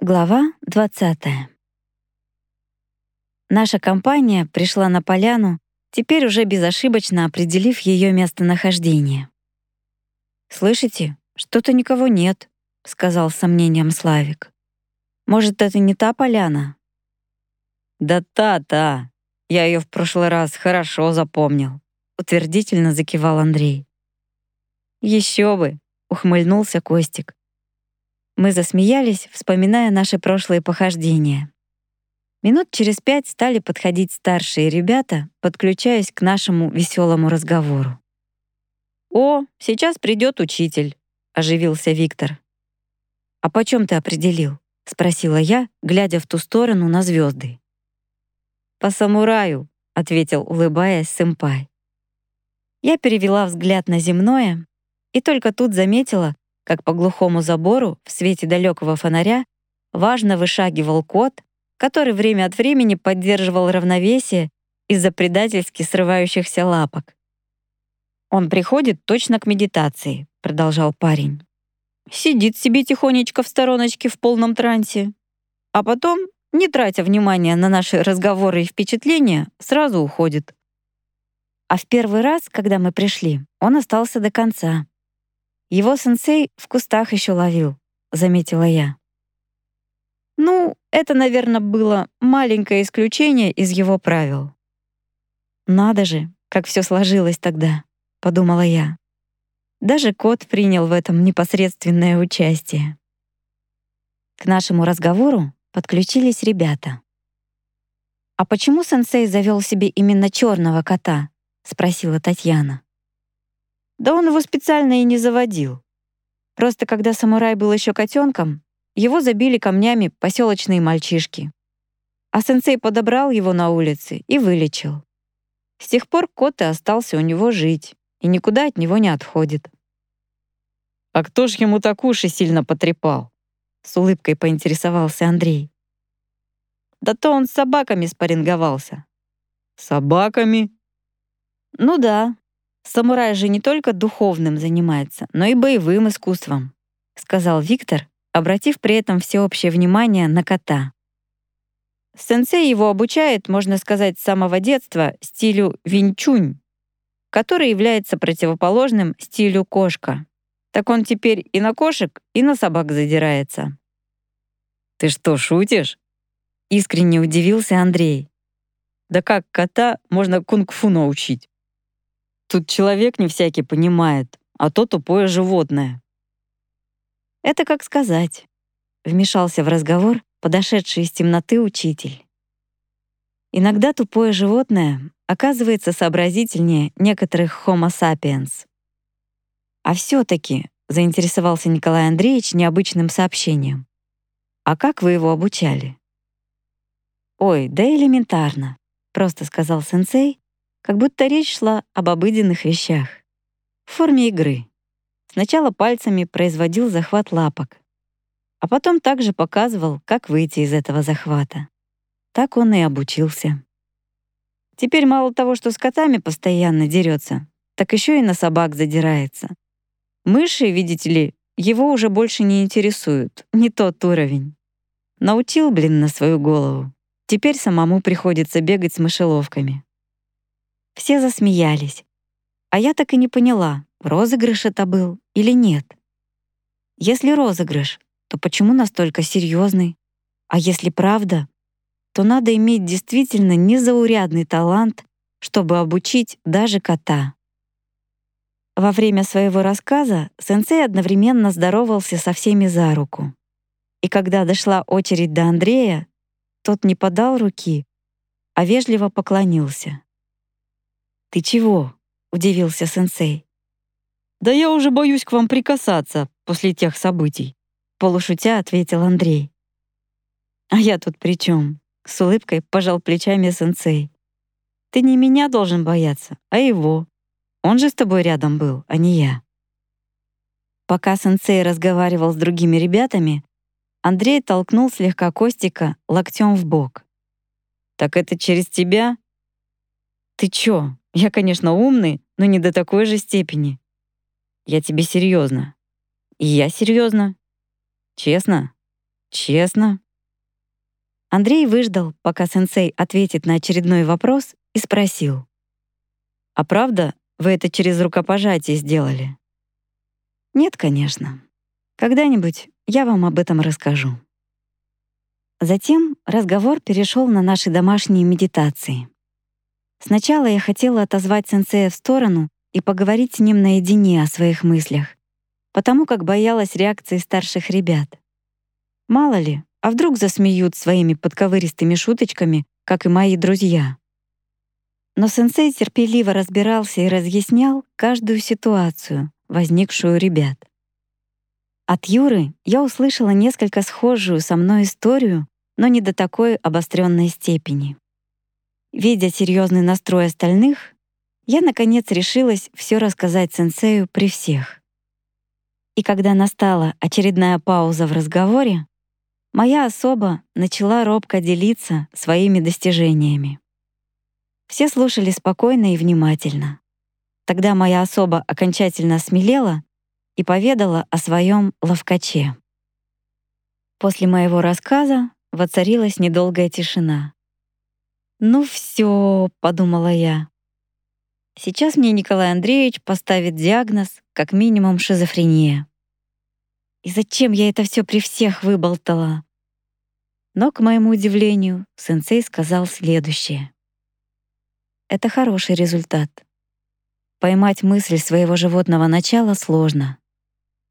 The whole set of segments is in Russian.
Глава 20. Наша компания пришла на поляну, теперь уже безошибочно определив ее местонахождение. «Слышите, что-то никого нет», — сказал с сомнением Славик. «Может, это не та поляна?» «Да та-та! Я ее в прошлый раз хорошо запомнил», — утвердительно закивал Андрей. Еще бы!» — ухмыльнулся Костик. Мы засмеялись, вспоминая наши прошлые похождения. Минут через пять стали подходить старшие ребята, подключаясь к нашему веселому разговору. «О, сейчас придет учитель», — оживился Виктор. «А почем ты определил?» — спросила я, глядя в ту сторону на звезды. «По самураю», — ответил, улыбаясь сэмпай. Я перевела взгляд на земное и только тут заметила, как по глухому забору в свете далекого фонаря важно вышагивал кот, который время от времени поддерживал равновесие из-за предательски срывающихся лапок. «Он приходит точно к медитации», — продолжал парень. «Сидит себе тихонечко в стороночке в полном трансе, а потом, не тратя внимания на наши разговоры и впечатления, сразу уходит». А в первый раз, когда мы пришли, он остался до конца, его сенсей в кустах еще ловил, заметила я. Ну, это, наверное, было маленькое исключение из его правил. Надо же, как все сложилось тогда, подумала я. Даже кот принял в этом непосредственное участие. К нашему разговору подключились ребята. «А почему сенсей завел себе именно черного кота?» — спросила Татьяна. Да он его специально и не заводил. Просто когда самурай был еще котенком, его забили камнями поселочные мальчишки. А сенсей подобрал его на улице и вылечил. С тех пор кот и остался у него жить, и никуда от него не отходит. «А кто ж ему так уши сильно потрепал?» — с улыбкой поинтересовался Андрей. «Да то он с собаками спарринговался». «Собаками?» «Ну да, Самурай же не только духовным занимается, но и боевым искусством», — сказал Виктор, обратив при этом всеобщее внимание на кота. Сенсей его обучает, можно сказать, с самого детства стилю винчунь, который является противоположным стилю кошка. Так он теперь и на кошек, и на собак задирается. «Ты что, шутишь?» — искренне удивился Андрей. «Да как кота можно кунг-фу научить?» Тут человек не всякий понимает, а то тупое животное. Это как сказать. Вмешался в разговор подошедший из темноты учитель. Иногда тупое животное оказывается сообразительнее некоторых Homo sapiens. А все таки заинтересовался Николай Андреевич необычным сообщением. «А как вы его обучали?» «Ой, да элементарно», — просто сказал сенсей как будто речь шла об обыденных вещах. В форме игры. Сначала пальцами производил захват лапок, а потом также показывал, как выйти из этого захвата. Так он и обучился. Теперь мало того, что с котами постоянно дерется, так еще и на собак задирается. Мыши, видите ли, его уже больше не интересуют, не тот уровень. Научил, блин, на свою голову. Теперь самому приходится бегать с мышеловками. Все засмеялись. А я так и не поняла, розыгрыш это был или нет. Если розыгрыш, то почему настолько серьезный? А если правда, то надо иметь действительно незаурядный талант, чтобы обучить даже кота. Во время своего рассказа сенсей одновременно здоровался со всеми за руку. И когда дошла очередь до Андрея, тот не подал руки, а вежливо поклонился. «Ты чего?» — удивился сенсей. «Да я уже боюсь к вам прикасаться после тех событий», — полушутя ответил Андрей. «А я тут при чем? с улыбкой пожал плечами сенсей. «Ты не меня должен бояться, а его. Он же с тобой рядом был, а не я». Пока сенсей разговаривал с другими ребятами, Андрей толкнул слегка Костика локтем в бок. «Так это через тебя?» «Ты чё, я, конечно, умный, но не до такой же степени. Я тебе серьезно. И я серьезно. Честно? Честно. Андрей выждал, пока сенсей ответит на очередной вопрос, и спросил. «А правда, вы это через рукопожатие сделали?» «Нет, конечно. Когда-нибудь я вам об этом расскажу». Затем разговор перешел на наши домашние медитации. Сначала я хотела отозвать сенсея в сторону и поговорить с ним наедине о своих мыслях, потому как боялась реакции старших ребят. Мало ли, а вдруг засмеют своими подковыристыми шуточками, как и мои друзья. Но сенсей терпеливо разбирался и разъяснял каждую ситуацию, возникшую у ребят. От Юры я услышала несколько схожую со мной историю, но не до такой обостренной степени. Видя серьезный настрой остальных, я наконец решилась все рассказать сенсею при всех. И когда настала очередная пауза в разговоре, моя особа начала робко делиться своими достижениями. Все слушали спокойно и внимательно. Тогда моя особа окончательно смелела и поведала о своем ловкаче. После моего рассказа воцарилась недолгая тишина. «Ну все», — подумала я. Сейчас мне Николай Андреевич поставит диагноз как минимум шизофрения. И зачем я это все при всех выболтала? Но, к моему удивлению, сенсей сказал следующее. Это хороший результат. Поймать мысль своего животного начала сложно,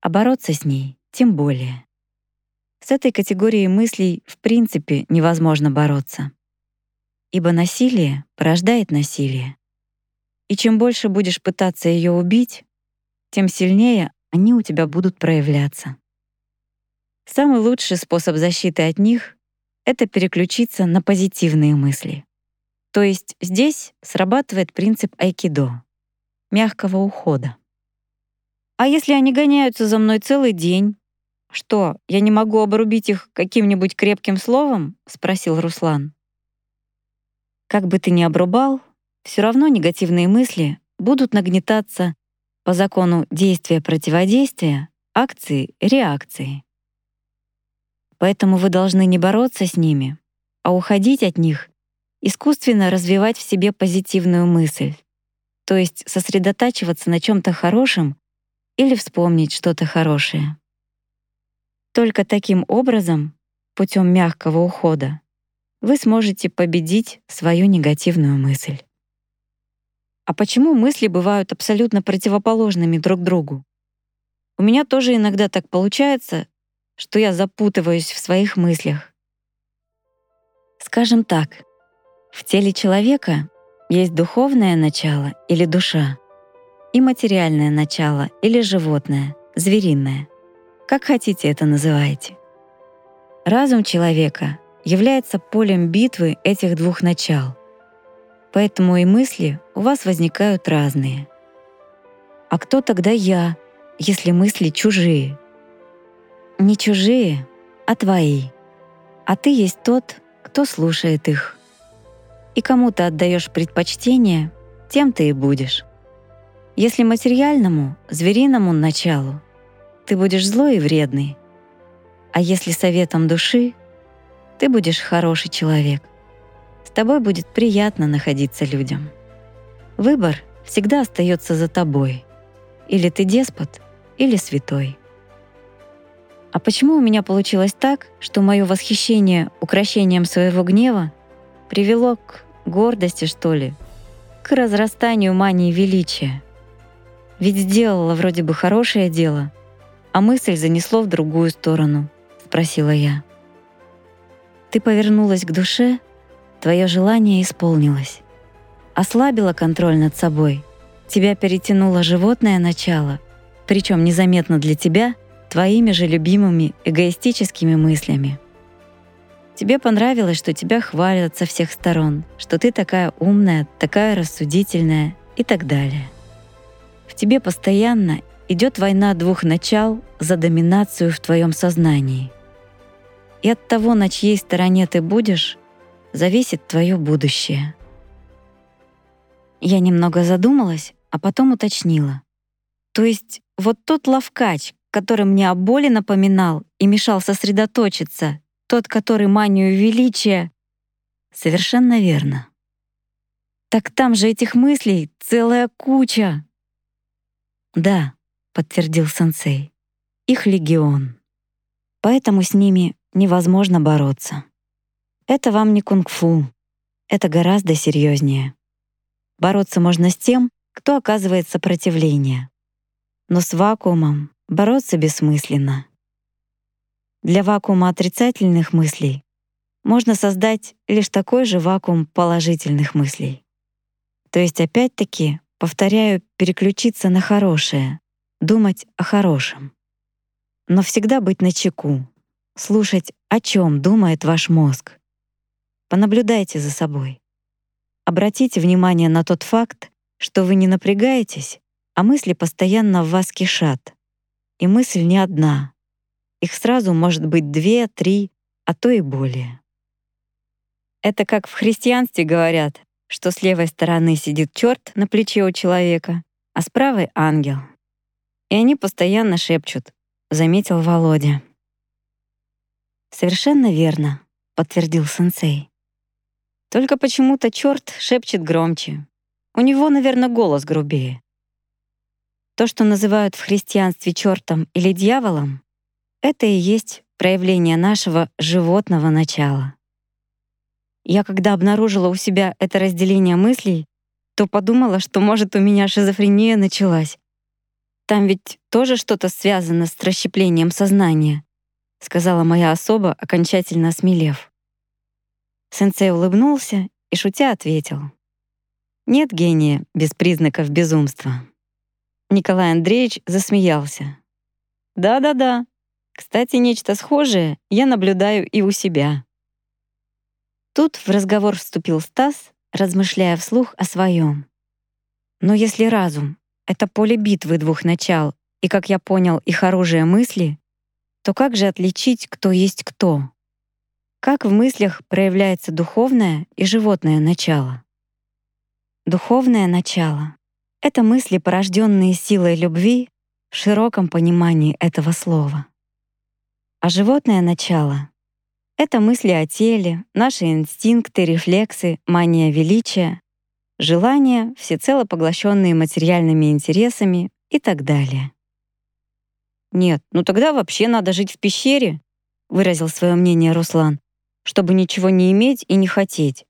а бороться с ней тем более. С этой категорией мыслей в принципе невозможно бороться. Ибо насилие порождает насилие. И чем больше будешь пытаться ее убить, тем сильнее они у тебя будут проявляться. Самый лучший способ защиты от них — это переключиться на позитивные мысли. То есть здесь срабатывает принцип айкидо — мягкого ухода. А если они гоняются за мной целый день? Что, я не могу обрубить их каким-нибудь крепким словом? спросил Руслан. Как бы ты ни обрубал, все равно негативные мысли будут нагнетаться по закону действия-противодействия, акции-реакции. Поэтому вы должны не бороться с ними, а уходить от них, искусственно развивать в себе позитивную мысль, то есть сосредотачиваться на чем то хорошем или вспомнить что-то хорошее. Только таким образом, путем мягкого ухода, вы сможете победить свою негативную мысль. А почему мысли бывают абсолютно противоположными друг другу? У меня тоже иногда так получается, что я запутываюсь в своих мыслях. Скажем так, в теле человека есть духовное начало или душа, и материальное начало или животное, звериное. Как хотите это называйте. Разум человека является полем битвы этих двух начал. Поэтому и мысли у вас возникают разные. А кто тогда я, если мысли чужие? Не чужие, а твои. А ты есть тот, кто слушает их. И кому ты отдаешь предпочтение, тем ты и будешь. Если материальному, звериному началу, ты будешь злой и вредный. А если советом души, ты будешь хороший человек. С тобой будет приятно находиться людям. Выбор всегда остается за тобой. Или ты деспот, или святой. А почему у меня получилось так, что мое восхищение украшением своего гнева привело к гордости, что ли, к разрастанию мании величия? Ведь сделала вроде бы хорошее дело, а мысль занесло в другую сторону, спросила я. Ты повернулась к душе, твое желание исполнилось. Ослабила контроль над собой, тебя перетянуло животное начало, причем незаметно для тебя твоими же любимыми эгоистическими мыслями. Тебе понравилось, что тебя хвалят со всех сторон, что ты такая умная, такая рассудительная и так далее тебе постоянно идет война двух начал за доминацию в твоем сознании. И от того, на чьей стороне ты будешь, зависит твое будущее. Я немного задумалась, а потом уточнила. То есть вот тот ловкач, который мне о боли напоминал и мешал сосредоточиться, тот, который манию величия. Совершенно верно. Так там же этих мыслей целая куча. Да, подтвердил сенсей. Их легион. Поэтому с ними невозможно бороться. Это вам не кунг-фу. Это гораздо серьезнее. Бороться можно с тем, кто оказывает сопротивление. Но с вакуумом бороться бессмысленно. Для вакуума отрицательных мыслей можно создать лишь такой же вакуум положительных мыслей. То есть опять-таки, повторяю, переключиться на хорошее, думать о хорошем. Но всегда быть начеку, слушать, о чем думает ваш мозг. Понаблюдайте за собой. Обратите внимание на тот факт, что вы не напрягаетесь, а мысли постоянно в вас кишат. И мысль не одна. Их сразу может быть две, три, а то и более. Это как в христианстве говорят, что с левой стороны сидит черт на плече у человека, а с правой — ангел. И они постоянно шепчут, — заметил Володя. «Совершенно верно», — подтвердил сенсей. «Только почему-то черт шепчет громче. У него, наверное, голос грубее. То, что называют в христианстве чертом или дьяволом, это и есть проявление нашего животного начала. Я когда обнаружила у себя это разделение мыслей, то подумала, что, может, у меня шизофрения началась. Там ведь тоже что-то связано с расщеплением сознания, сказала моя особа, окончательно осмелев. Сенсей улыбнулся и, шутя, ответил. Нет гения без признаков безумства. Николай Андреевич засмеялся. Да-да-да. Кстати, нечто схожее я наблюдаю и у себя. Тут в разговор вступил Стас, размышляя вслух о своем. Но если разум — это поле битвы двух начал, и, как я понял, их оружие мысли, то как же отличить, кто есть кто? Как в мыслях проявляется духовное и животное начало? Духовное начало — это мысли, порожденные силой любви в широком понимании этого слова. А животное начало это мысли о теле, наши инстинкты, рефлексы, мания величия, желания, всецело поглощенные материальными интересами и так далее. «Нет, ну тогда вообще надо жить в пещере», — выразил свое мнение Руслан, «чтобы ничего не иметь и не хотеть».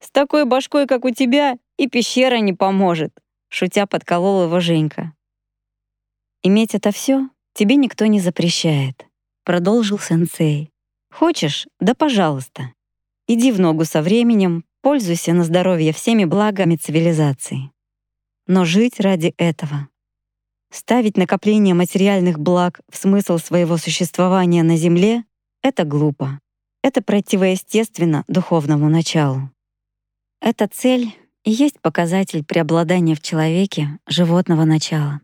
«С такой башкой, как у тебя, и пещера не поможет», — шутя подколол его Женька. «Иметь это все тебе никто не запрещает», — продолжил сенсей. Хочешь? Да пожалуйста. Иди в ногу со временем, пользуйся на здоровье всеми благами цивилизации. Но жить ради этого. Ставить накопление материальных благ в смысл своего существования на Земле — это глупо. Это противоестественно духовному началу. Эта цель и есть показатель преобладания в человеке животного начала.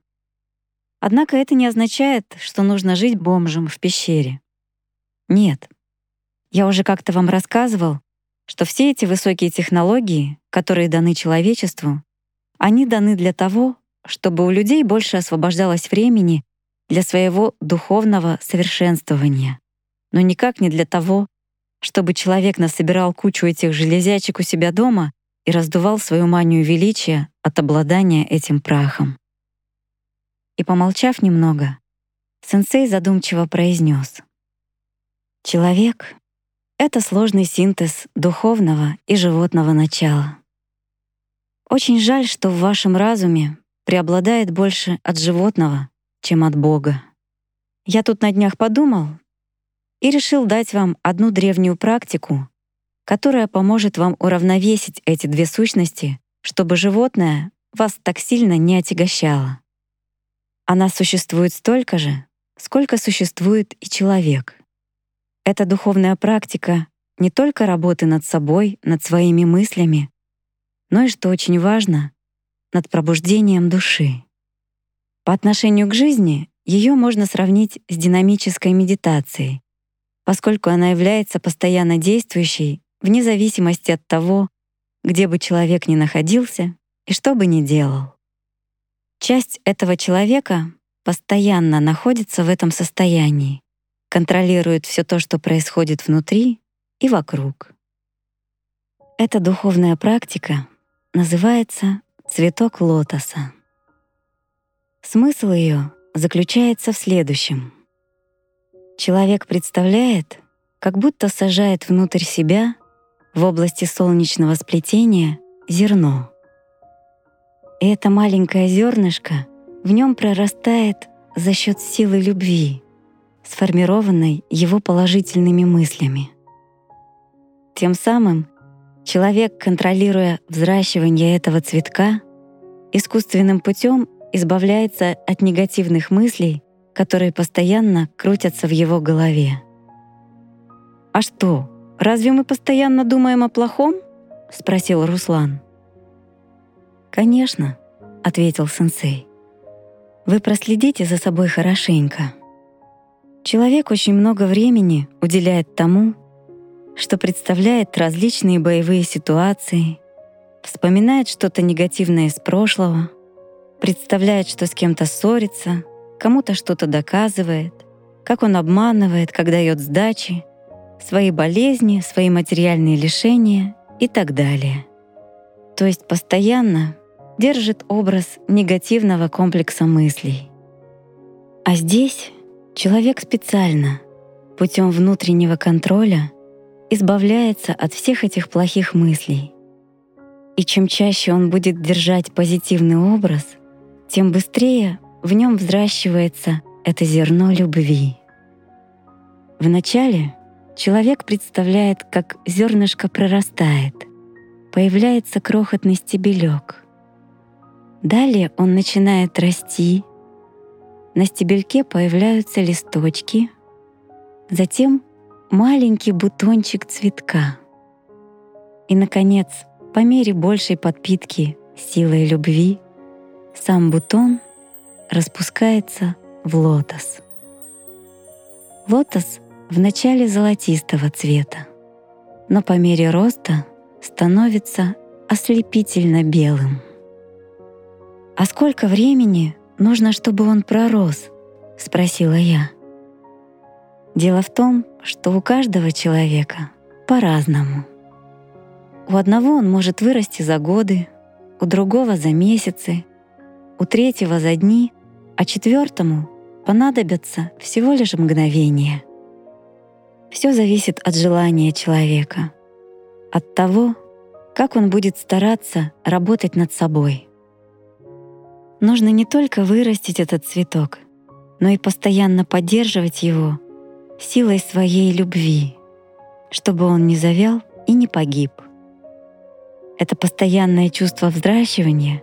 Однако это не означает, что нужно жить бомжем в пещере. Нет, я уже как-то вам рассказывал, что все эти высокие технологии, которые даны человечеству, они даны для того, чтобы у людей больше освобождалось времени для своего духовного совершенствования, но никак не для того, чтобы человек насобирал кучу этих железячек у себя дома и раздувал свою манию величия от обладания этим прахом. И помолчав немного, сенсей задумчиво произнес: Человек это сложный синтез духовного и животного начала. Очень жаль, что в вашем разуме преобладает больше от животного, чем от Бога. Я тут на днях подумал и решил дать вам одну древнюю практику, которая поможет вам уравновесить эти две сущности, чтобы животное вас так сильно не отягощало. Она существует столько же, сколько существует и человек — это духовная практика не только работы над собой, над своими мыслями, но и, что очень важно, над пробуждением души. По отношению к жизни ее можно сравнить с динамической медитацией, поскольку она является постоянно действующей вне зависимости от того, где бы человек ни находился и что бы ни делал. Часть этого человека постоянно находится в этом состоянии, контролирует все то, что происходит внутри и вокруг. Эта духовная практика называется «цветок лотоса». Смысл ее заключается в следующем. Человек представляет, как будто сажает внутрь себя в области солнечного сплетения зерно. И это маленькое зернышко в нем прорастает за счет силы любви, сформированной его положительными мыслями. Тем самым человек, контролируя взращивание этого цветка, искусственным путем избавляется от негативных мыслей, которые постоянно крутятся в его голове. «А что, разве мы постоянно думаем о плохом?» — спросил Руслан. «Конечно», — ответил сенсей. «Вы проследите за собой хорошенько. Человек очень много времени уделяет тому, что представляет различные боевые ситуации, вспоминает что-то негативное из прошлого, представляет, что с кем-то ссорится, кому-то что-то доказывает, как он обманывает, как дает сдачи, свои болезни, свои материальные лишения и так далее. То есть постоянно держит образ негативного комплекса мыслей. А здесь человек специально, путем внутреннего контроля, избавляется от всех этих плохих мыслей. И чем чаще он будет держать позитивный образ, тем быстрее в нем взращивается это зерно любви. Вначале человек представляет, как зернышко прорастает, появляется крохотный стебелек. Далее он начинает расти, на стебельке появляются листочки, затем маленький бутончик цветка. И, наконец, по мере большей подпитки силой любви, сам бутон распускается в лотос. Лотос вначале золотистого цвета, но по мере роста становится ослепительно белым. «А сколько времени нужно, чтобы он пророс?» — спросила я. Дело в том, что у каждого человека по-разному. У одного он может вырасти за годы, у другого за месяцы, у третьего за дни, а четвертому понадобятся всего лишь мгновения. Все зависит от желания человека, от того, как он будет стараться работать над собой. Нужно не только вырастить этот цветок, но и постоянно поддерживать его силой своей любви, чтобы он не завял и не погиб. Это постоянное чувство взращивания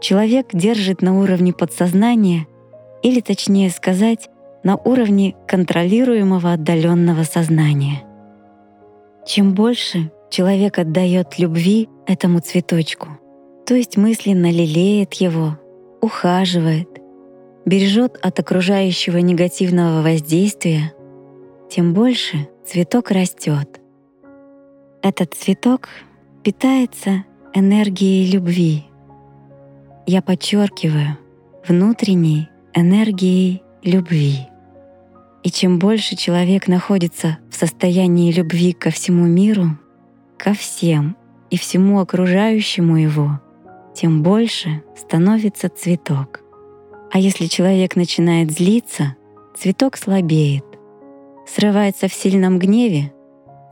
человек держит на уровне подсознания или, точнее сказать, на уровне контролируемого отдаленного сознания. Чем больше человек отдает любви этому цветочку, то есть мысленно лелеет его, ухаживает, бережет от окружающего негативного воздействия, тем больше цветок растет. Этот цветок питается энергией любви. Я подчеркиваю, внутренней энергией любви. И чем больше человек находится в состоянии любви ко всему миру, ко всем и всему окружающему его, тем больше становится цветок. А если человек начинает злиться, цветок слабеет, срывается в сильном гневе,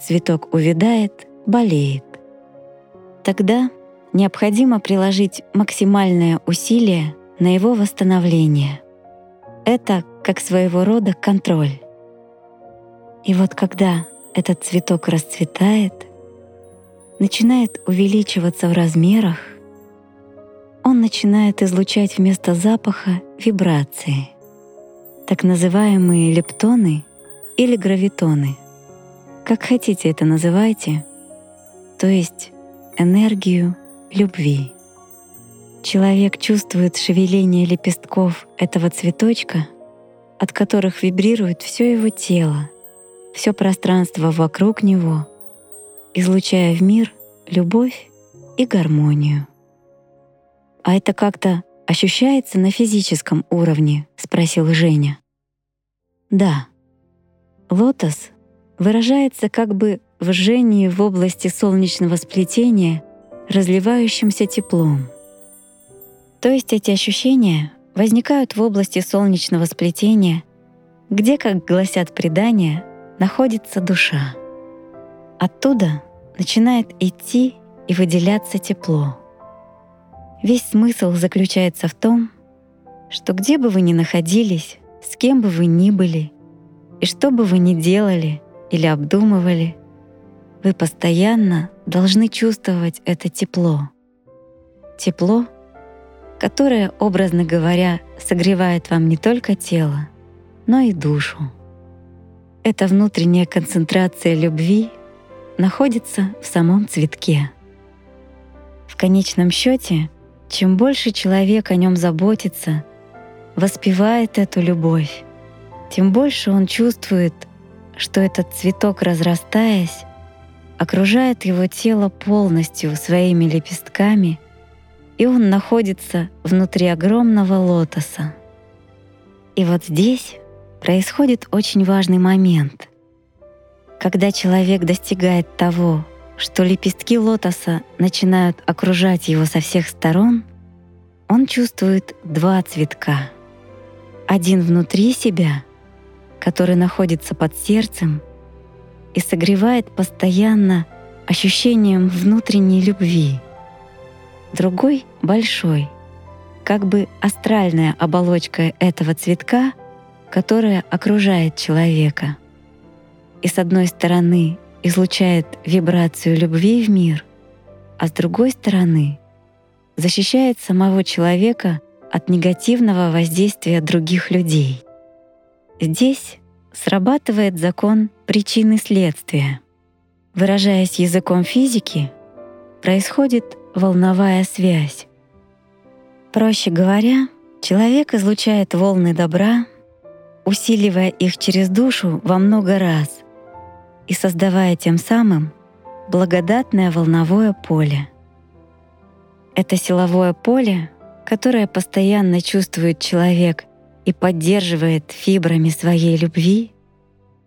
цветок увядает, болеет. Тогда необходимо приложить максимальное усилие на его восстановление. Это как своего рода контроль. И вот когда этот цветок расцветает, начинает увеличиваться в размерах, он начинает излучать вместо запаха вибрации. Так называемые лептоны или гравитоны. Как хотите это называйте, то есть энергию любви. Человек чувствует шевеление лепестков этого цветочка, от которых вибрирует все его тело, все пространство вокруг него, излучая в мир любовь и гармонию. А это как-то ощущается на физическом уровне?» — спросил Женя. «Да. Лотос выражается как бы в жжении в области солнечного сплетения разливающимся теплом. То есть эти ощущения возникают в области солнечного сплетения, где, как гласят предания, находится душа. Оттуда начинает идти и выделяться тепло. Весь смысл заключается в том, что где бы вы ни находились, с кем бы вы ни были, и что бы вы ни делали или обдумывали, вы постоянно должны чувствовать это тепло. Тепло, которое, образно говоря, согревает вам не только тело, но и душу. Эта внутренняя концентрация любви находится в самом цветке. В конечном счете, чем больше человек о нем заботится, воспевает эту любовь, тем больше он чувствует, что этот цветок, разрастаясь, окружает его тело полностью своими лепестками, и он находится внутри огромного лотоса. И вот здесь происходит очень важный момент. Когда человек достигает того, что лепестки лотоса начинают окружать его со всех сторон, он чувствует два цветка. Один внутри себя, который находится под сердцем и согревает постоянно ощущением внутренней любви. Другой — большой, как бы астральная оболочка этого цветка, которая окружает человека. И с одной стороны излучает вибрацию любви в мир, а с другой стороны защищает самого человека от негативного воздействия других людей. Здесь срабатывает закон причины следствия. Выражаясь языком физики, происходит волновая связь. Проще говоря, человек излучает волны добра, усиливая их через душу во много раз и создавая тем самым благодатное волновое поле. Это силовое поле, которое постоянно чувствует человек и поддерживает фибрами своей любви,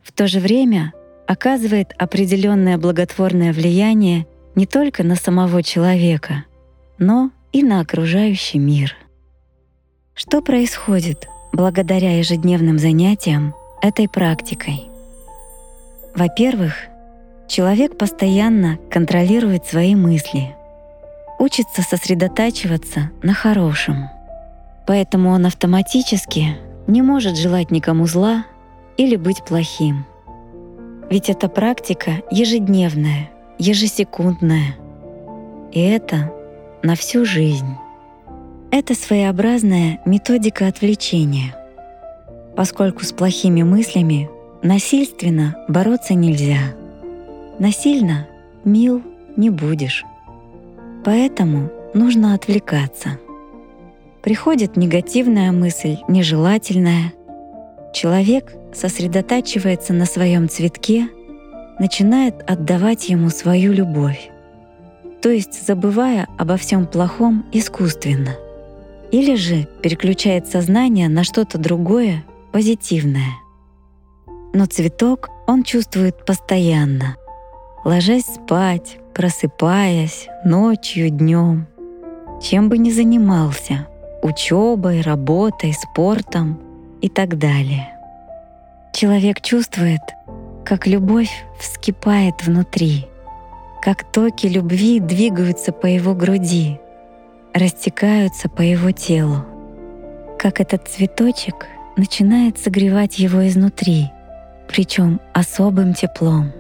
в то же время оказывает определенное благотворное влияние не только на самого человека, но и на окружающий мир. Что происходит благодаря ежедневным занятиям этой практикой? Во-первых, человек постоянно контролирует свои мысли, учится сосредотачиваться на хорошем — Поэтому он автоматически не может желать никому зла или быть плохим. Ведь эта практика ежедневная, ежесекундная. И это на всю жизнь. Это своеобразная методика отвлечения, поскольку с плохими мыслями насильственно бороться нельзя. Насильно мил не будешь. Поэтому нужно отвлекаться — Приходит негативная мысль, нежелательная. Человек сосредотачивается на своем цветке, начинает отдавать ему свою любовь, то есть забывая обо всем плохом искусственно. Или же переключает сознание на что-то другое, позитивное. Но цветок он чувствует постоянно, ложась спать, просыпаясь, ночью, днем, чем бы ни занимался — учебой, работой, спортом и так далее. Человек чувствует, как любовь вскипает внутри, как токи любви двигаются по его груди, растекаются по его телу, как этот цветочек начинает согревать его изнутри, причем особым теплом,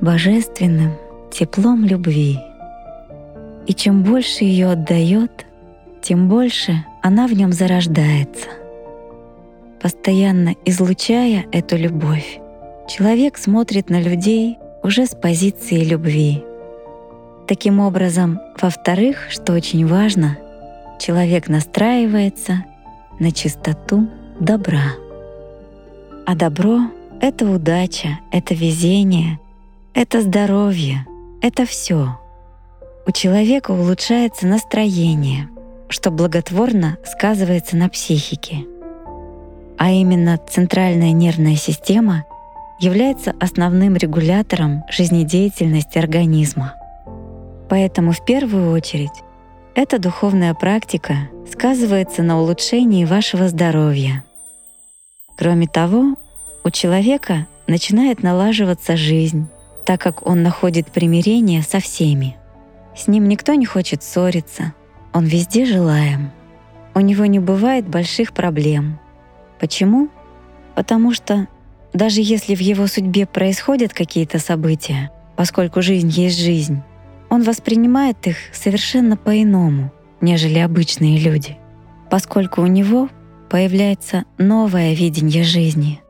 божественным теплом любви. И чем больше ее отдает, тем больше она в нем зарождается. Постоянно излучая эту любовь, человек смотрит на людей уже с позиции любви. Таким образом, во-вторых, что очень важно, человек настраивается на чистоту добра. А добро — это удача, это везение, это здоровье, это все. У человека улучшается настроение — что благотворно сказывается на психике. А именно центральная нервная система является основным регулятором жизнедеятельности организма. Поэтому в первую очередь эта духовная практика сказывается на улучшении вашего здоровья. Кроме того, у человека начинает налаживаться жизнь, так как он находит примирение со всеми. С ним никто не хочет ссориться, он везде желаем. У него не бывает больших проблем. Почему? Потому что даже если в его судьбе происходят какие-то события, поскольку жизнь есть жизнь, он воспринимает их совершенно по-иному, нежели обычные люди, поскольку у него появляется новое видение жизни,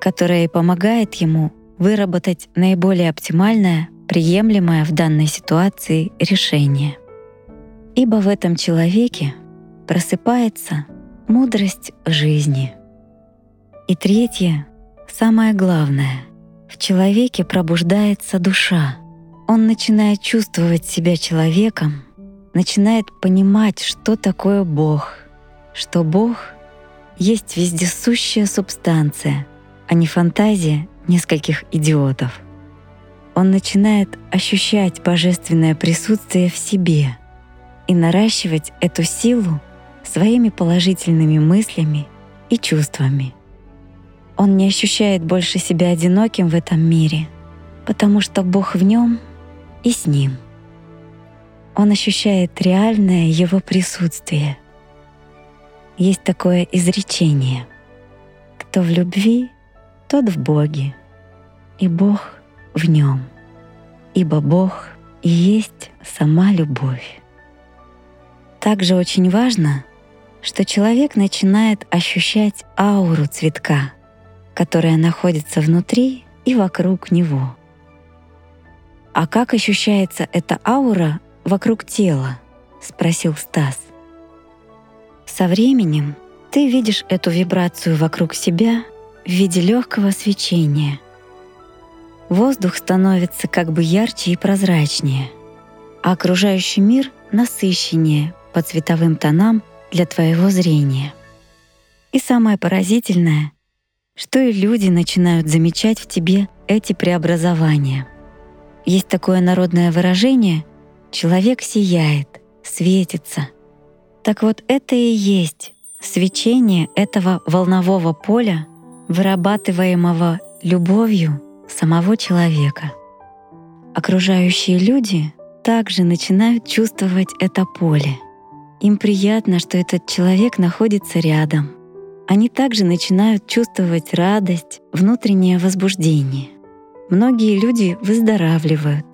которое помогает ему выработать наиболее оптимальное, приемлемое в данной ситуации решение. Ибо в этом человеке просыпается мудрость жизни. И третье, самое главное, в человеке пробуждается душа — он начинает чувствовать себя человеком, начинает понимать, что такое Бог, что Бог есть вездесущая субстанция, а не фантазия нескольких идиотов. Он начинает ощущать божественное присутствие в себе и наращивать эту силу своими положительными мыслями и чувствами. Он не ощущает больше себя одиноким в этом мире, потому что Бог в нем — и с ним. Он ощущает реальное его присутствие. Есть такое изречение. Кто в любви, тот в Боге, и Бог в нем, ибо Бог и есть сама любовь. Также очень важно, что человек начинает ощущать ауру цветка, которая находится внутри и вокруг него — «А как ощущается эта аура вокруг тела?» — спросил Стас. «Со временем ты видишь эту вибрацию вокруг себя в виде легкого свечения. Воздух становится как бы ярче и прозрачнее, а окружающий мир насыщеннее по цветовым тонам для твоего зрения. И самое поразительное, что и люди начинают замечать в тебе эти преобразования — есть такое народное выражение «человек сияет, светится». Так вот это и есть свечение этого волнового поля, вырабатываемого любовью самого человека. Окружающие люди также начинают чувствовать это поле. Им приятно, что этот человек находится рядом. Они также начинают чувствовать радость, внутреннее возбуждение многие люди выздоравливают.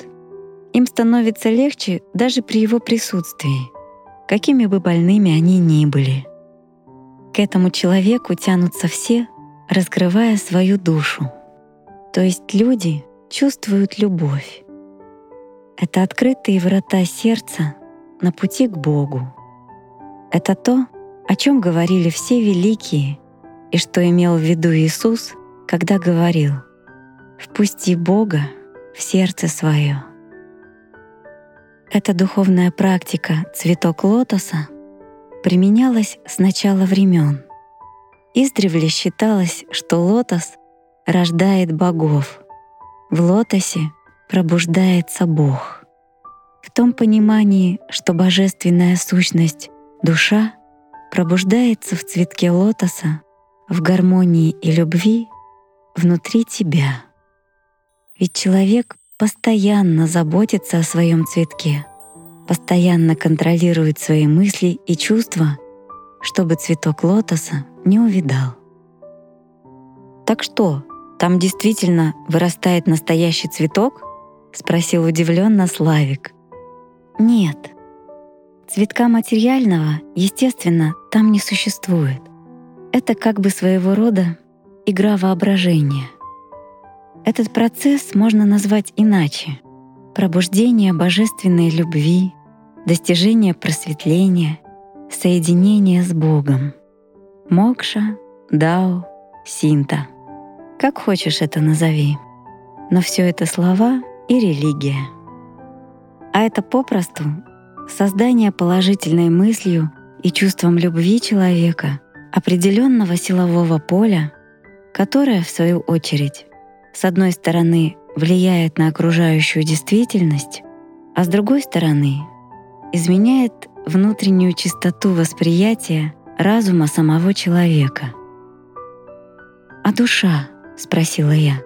Им становится легче даже при его присутствии, какими бы больными они ни были. К этому человеку тянутся все, раскрывая свою душу. То есть люди чувствуют любовь. Это открытые врата сердца на пути к Богу. Это то, о чем говорили все великие и что имел в виду Иисус, когда говорил — Впусти Бога в сердце свое. Эта духовная практика «Цветок лотоса» применялась с начала времен. Издревле считалось, что лотос рождает богов. В лотосе пробуждается Бог. В том понимании, что божественная сущность, душа, пробуждается в цветке лотоса в гармонии и любви внутри тебя. Ведь человек постоянно заботится о своем цветке, постоянно контролирует свои мысли и чувства, чтобы цветок лотоса не увидал. «Так что, там действительно вырастает настоящий цветок?» — спросил удивленно Славик. «Нет. Цветка материального, естественно, там не существует. Это как бы своего рода игра воображения — этот процесс можно назвать иначе — пробуждение божественной любви, достижение просветления, соединение с Богом. Мокша, Дао, Синта. Как хочешь это назови. Но все это слова и религия. А это попросту создание положительной мыслью и чувством любви человека определенного силового поля, которое, в свою очередь, с одной стороны, влияет на окружающую действительность, а с другой стороны, изменяет внутреннюю чистоту восприятия разума самого человека. «А душа?» — спросила я.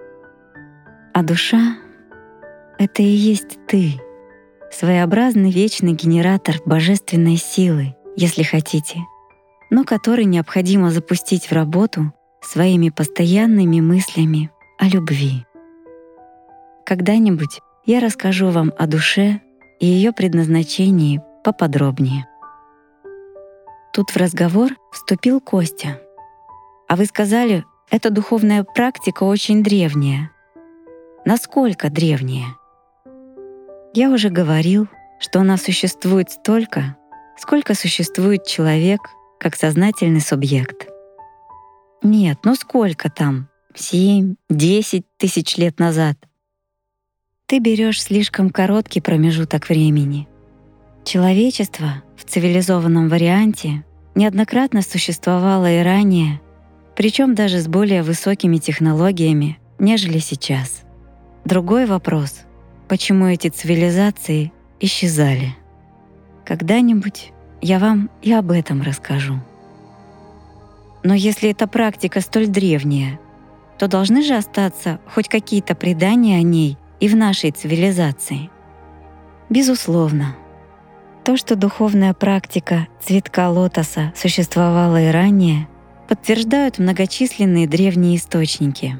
«А душа — это и есть ты, своеобразный вечный генератор божественной силы, если хотите, но который необходимо запустить в работу своими постоянными мыслями о любви. Когда-нибудь я расскажу вам о душе и ее предназначении поподробнее. Тут в разговор вступил Костя. А вы сказали, эта духовная практика очень древняя. Насколько древняя? Я уже говорил, что она существует столько, сколько существует человек как сознательный субъект. Нет, ну сколько там? Семь, десять тысяч лет назад. Ты берешь слишком короткий промежуток времени. Человечество в цивилизованном варианте неоднократно существовало и ранее, причем даже с более высокими технологиями, нежели сейчас. Другой вопрос — почему эти цивилизации исчезали? Когда-нибудь я вам и об этом расскажу. Но если эта практика столь древняя, то должны же остаться хоть какие-то предания о ней и в нашей цивилизации. Безусловно. То, что духовная практика цветка лотоса существовала и ранее, подтверждают многочисленные древние источники.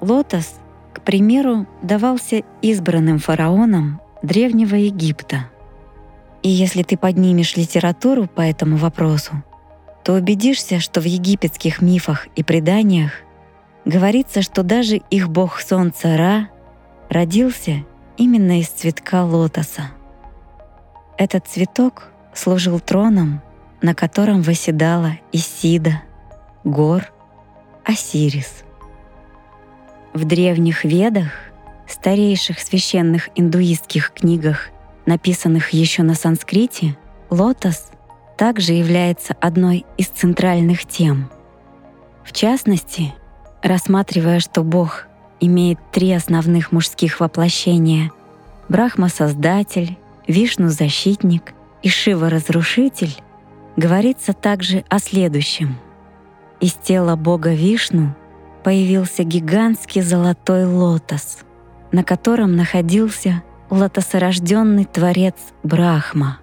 Лотос, к примеру, давался избранным фараонам Древнего Египта. И если ты поднимешь литературу по этому вопросу, то убедишься, что в египетских мифах и преданиях говорится, что даже их бог солнца Ра родился именно из цветка лотоса. Этот цветок служил троном, на котором восседала Исида, Гор, Осирис. В древних ведах, старейших священных индуистских книгах, написанных еще на санскрите, лотос также является одной из центральных тем. В частности, рассматривая, что Бог имеет три основных мужских воплощения — Брахма-создатель, Вишну-защитник и Шива-разрушитель, говорится также о следующем. Из тела Бога Вишну появился гигантский золотой лотос, на котором находился лотосорожденный творец Брахма.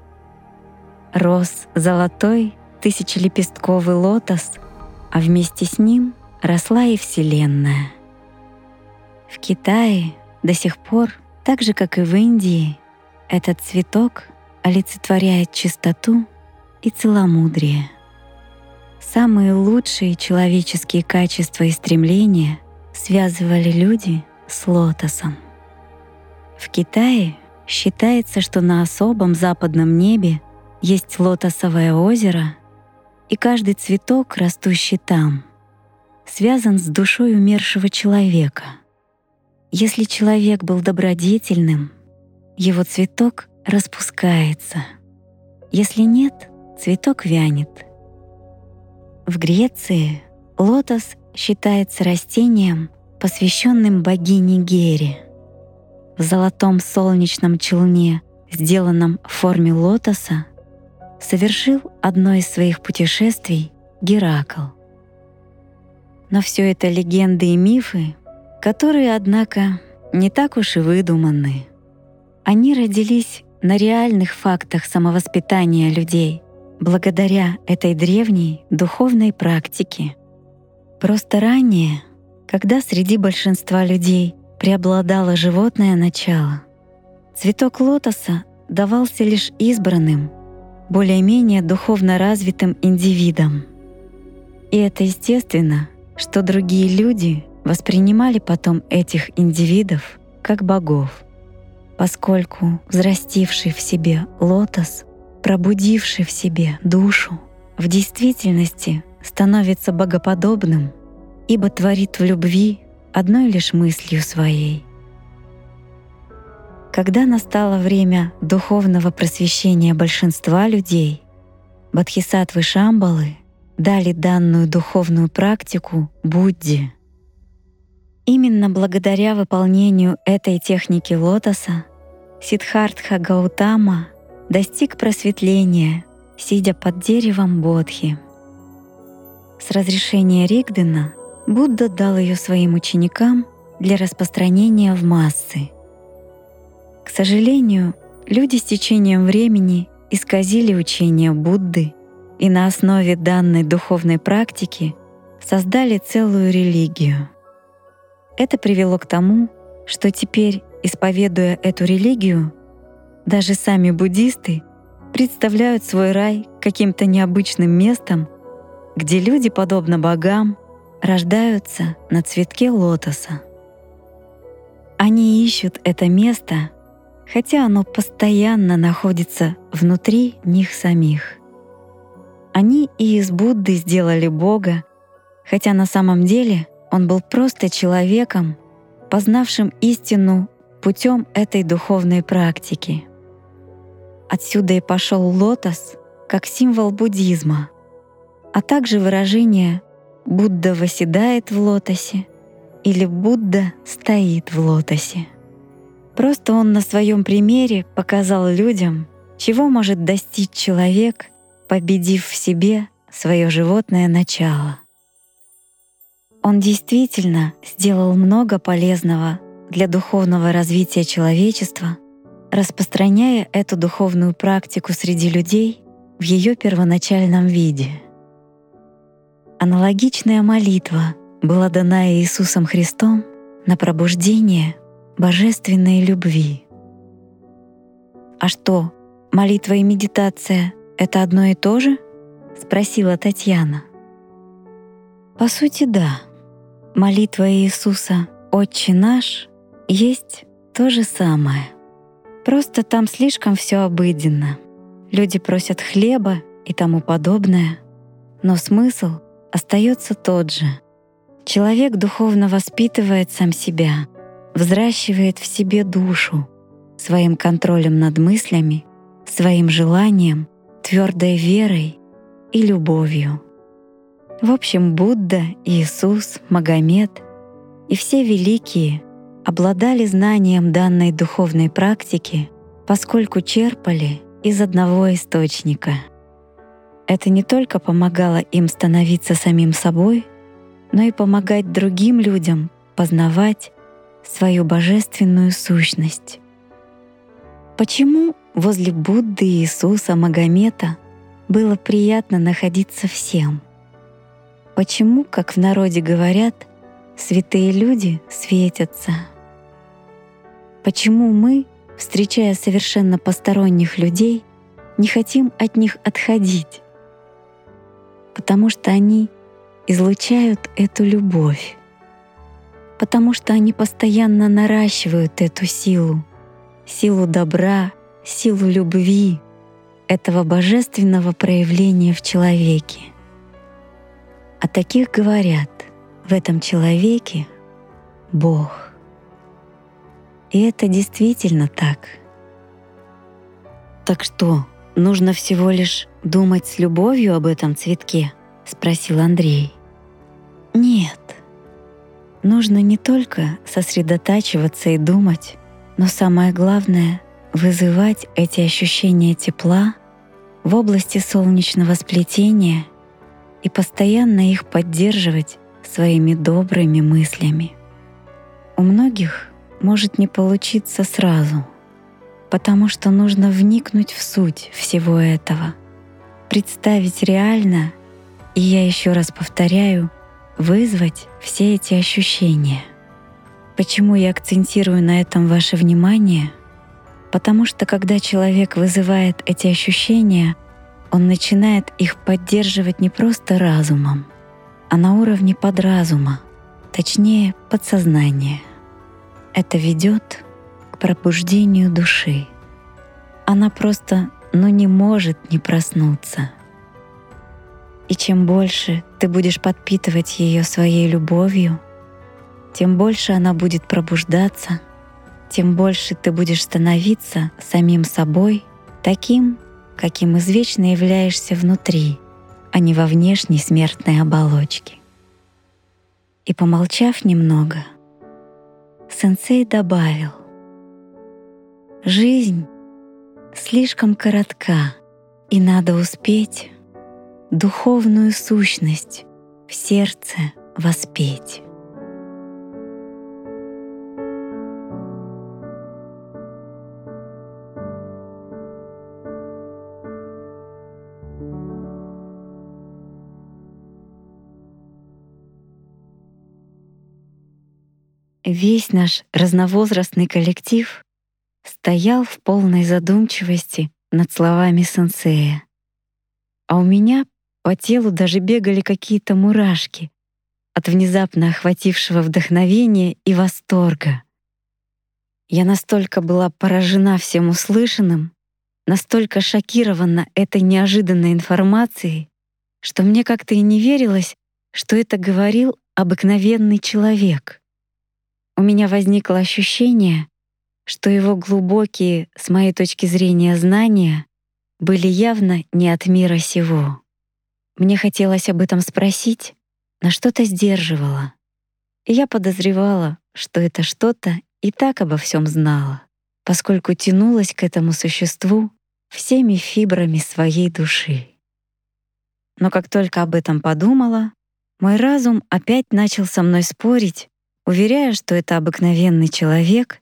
Рос золотой тысячелепестковый лотос, а вместе с ним росла и Вселенная. В Китае до сих пор, так же как и в Индии, этот цветок олицетворяет чистоту и целомудрие. Самые лучшие человеческие качества и стремления связывали люди с лотосом. В Китае считается, что на особом западном небе есть лотосовое озеро, и каждый цветок, растущий там, связан с душой умершего человека. Если человек был добродетельным, его цветок распускается. Если нет, цветок вянет. В Греции лотос считается растением, посвященным богине Гере. В золотом солнечном челне, сделанном в форме лотоса, совершил одно из своих путешествий Геракл. Но все это легенды и мифы, которые, однако, не так уж и выдуманы. Они родились на реальных фактах самовоспитания людей, благодаря этой древней духовной практике. Просто ранее, когда среди большинства людей преобладало животное начало, цветок лотоса давался лишь избранным, более-менее духовно развитым индивидам. И это естественно, что другие люди воспринимали потом этих индивидов как богов поскольку взрастивший в себе лотос, пробудивший в себе душу, в действительности становится богоподобным, ибо творит в любви одной лишь мыслью своей. Когда настало время духовного просвещения большинства людей, Бодхисаттвы Шамбалы дали данную духовную практику Будде. Именно благодаря выполнению этой техники лотоса Сиддхартха Гаутама достиг просветления, сидя под деревом Бодхи. С разрешения Ригдена Будда дал ее своим ученикам для распространения в массы. К сожалению, люди с течением времени исказили учение Будды и на основе данной духовной практики создали целую религию. Это привело к тому, что теперь, исповедуя эту религию, даже сами буддисты представляют свой рай каким-то необычным местом, где люди, подобно богам, рождаются на цветке лотоса. Они ищут это место, хотя оно постоянно находится внутри них самих. Они и из Будды сделали Бога, хотя на самом деле он был просто человеком, познавшим истину путем этой духовной практики. Отсюда и пошел лотос как символ буддизма, а также выражение «Будда восседает в лотосе» или «Будда стоит в лотосе». Просто он на своем примере показал людям, чего может достичь человек, победив в себе свое животное начало. Он действительно сделал много полезного для духовного развития человечества, распространяя эту духовную практику среди людей в ее первоначальном виде. Аналогичная молитва была дана Иисусом Христом на пробуждение божественной любви. А что, молитва и медитация — это одно и то же? спросила Татьяна. По сути, да. Молитва Иисуса «Отче наш» есть то же самое. Просто там слишком все обыденно. Люди просят хлеба и тому подобное, но смысл остается тот же. Человек духовно воспитывает сам себя, взращивает в себе душу своим контролем над мыслями, своим желанием, твердой верой и любовью. В общем, Будда, Иисус, Магомед и все великие обладали знанием данной духовной практики, поскольку черпали из одного источника. Это не только помогало им становиться самим собой, но и помогать другим людям познавать свою божественную сущность. Почему возле Будды, Иисуса, Магомета было приятно находиться всем? Почему, как в народе говорят, святые люди светятся? Почему мы, встречая совершенно посторонних людей, не хотим от них отходить? Потому что они излучают эту любовь потому что они постоянно наращивают эту силу, силу добра, силу любви, этого божественного проявления в человеке. О таких говорят, в этом человеке Бог. И это действительно так. Так что, нужно всего лишь думать с любовью об этом цветке? спросил Андрей. Нет, нужно не только сосредотачиваться и думать, но самое главное — вызывать эти ощущения тепла в области солнечного сплетения и постоянно их поддерживать своими добрыми мыслями. У многих может не получиться сразу, потому что нужно вникнуть в суть всего этого, представить реально, и я еще раз повторяю — вызвать все эти ощущения. Почему я акцентирую на этом ваше внимание? Потому что когда человек вызывает эти ощущения, он начинает их поддерживать не просто разумом, а на уровне подразума, точнее подсознания. Это ведет к пробуждению души. Она просто ну не может не проснуться — и чем больше ты будешь подпитывать ее своей любовью, тем больше она будет пробуждаться, тем больше ты будешь становиться самим собой, таким, каким извечно являешься внутри, а не во внешней смертной оболочке. И помолчав немного, сенсей добавил, «Жизнь слишком коротка, и надо успеть духовную сущность в сердце воспеть». Весь наш разновозрастный коллектив стоял в полной задумчивости над словами сенсея. А у меня по телу даже бегали какие-то мурашки от внезапно охватившего вдохновения и восторга. Я настолько была поражена всем услышанным, настолько шокирована этой неожиданной информацией, что мне как-то и не верилось, что это говорил обыкновенный человек. У меня возникло ощущение, что его глубокие, с моей точки зрения, знания были явно не от мира сего. Мне хотелось об этом спросить, но что-то сдерживало. И я подозревала, что это что-то и так обо всем знала, поскольку тянулась к этому существу всеми фибрами своей души. Но как только об этом подумала, мой разум опять начал со мной спорить уверяя, что это обыкновенный человек,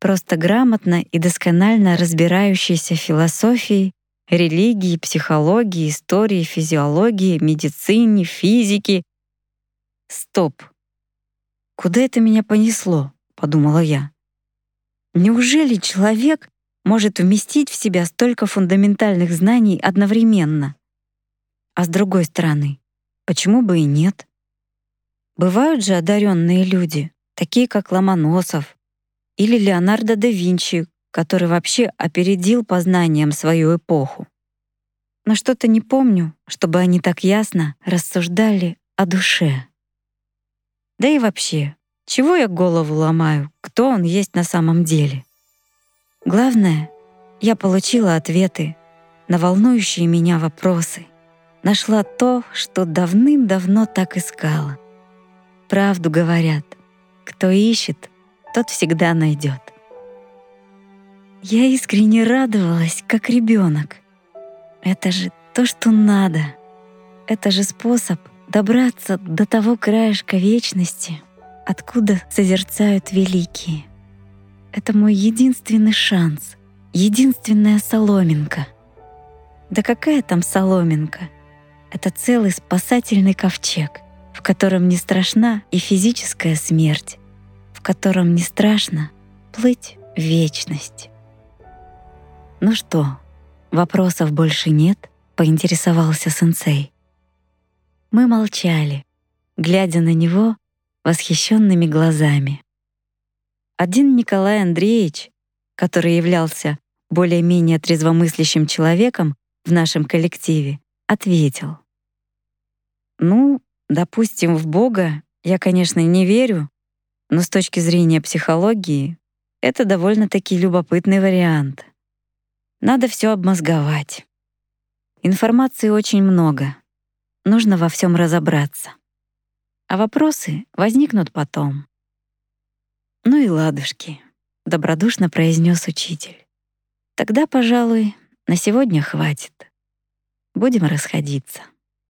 просто грамотно и досконально разбирающийся в философии, религии, психологии, истории, физиологии, медицине, физике. Стоп. Куда это меня понесло, подумала я. Неужели человек может вместить в себя столько фундаментальных знаний одновременно? А с другой стороны, почему бы и нет? Бывают же одаренные люди, такие как Ломоносов или Леонардо да Винчи, который вообще опередил познанием свою эпоху. Но что-то не помню, чтобы они так ясно рассуждали о душе. Да и вообще, чего я голову ломаю, кто он есть на самом деле? Главное, я получила ответы на волнующие меня вопросы, нашла то, что давным-давно так искала правду говорят. Кто ищет, тот всегда найдет. Я искренне радовалась, как ребенок. Это же то, что надо. Это же способ добраться до того краешка вечности, откуда созерцают великие. Это мой единственный шанс, единственная соломинка. Да какая там соломинка? Это целый спасательный ковчег — в котором не страшна и физическая смерть, в котором не страшно плыть в вечность. «Ну что, вопросов больше нет?» — поинтересовался сенсей. Мы молчали, глядя на него восхищенными глазами. Один Николай Андреевич, который являлся более-менее трезвомыслящим человеком в нашем коллективе, ответил. «Ну, Допустим, в Бога я, конечно, не верю, но с точки зрения психологии это довольно-таки любопытный вариант. Надо все обмозговать. Информации очень много. Нужно во всем разобраться. А вопросы возникнут потом. Ну и ладушки, добродушно произнес учитель. Тогда, пожалуй, на сегодня хватит. Будем расходиться.